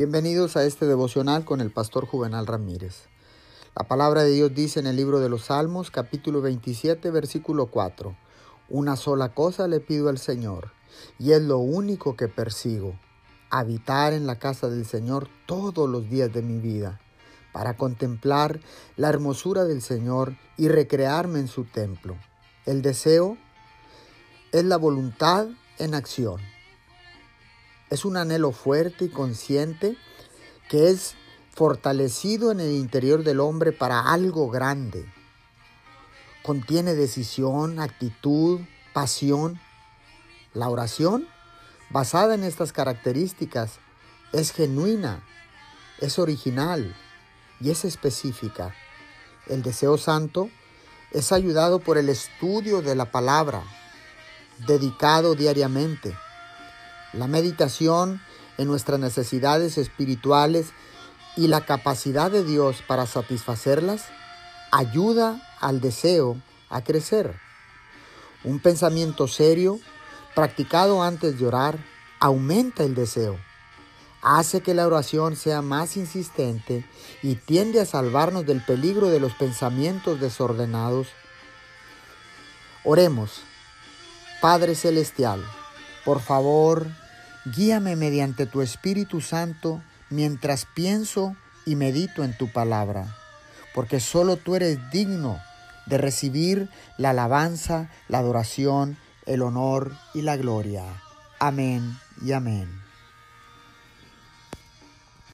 Bienvenidos a este devocional con el pastor Juvenal Ramírez. La palabra de Dios dice en el libro de los Salmos, capítulo 27, versículo 4, Una sola cosa le pido al Señor, y es lo único que persigo, habitar en la casa del Señor todos los días de mi vida, para contemplar la hermosura del Señor y recrearme en su templo. El deseo es la voluntad en acción. Es un anhelo fuerte y consciente que es fortalecido en el interior del hombre para algo grande. Contiene decisión, actitud, pasión. La oración, basada en estas características, es genuina, es original y es específica. El deseo santo es ayudado por el estudio de la palabra, dedicado diariamente la meditación en nuestras necesidades espirituales y la capacidad de Dios para satisfacerlas ayuda al deseo a crecer. Un pensamiento serio, practicado antes de orar, aumenta el deseo, hace que la oración sea más insistente y tiende a salvarnos del peligro de los pensamientos desordenados. Oremos, Padre Celestial, por favor, guíame mediante tu Espíritu Santo mientras pienso y medito en tu palabra, porque solo tú eres digno de recibir la alabanza, la adoración, el honor y la gloria. Amén y amén.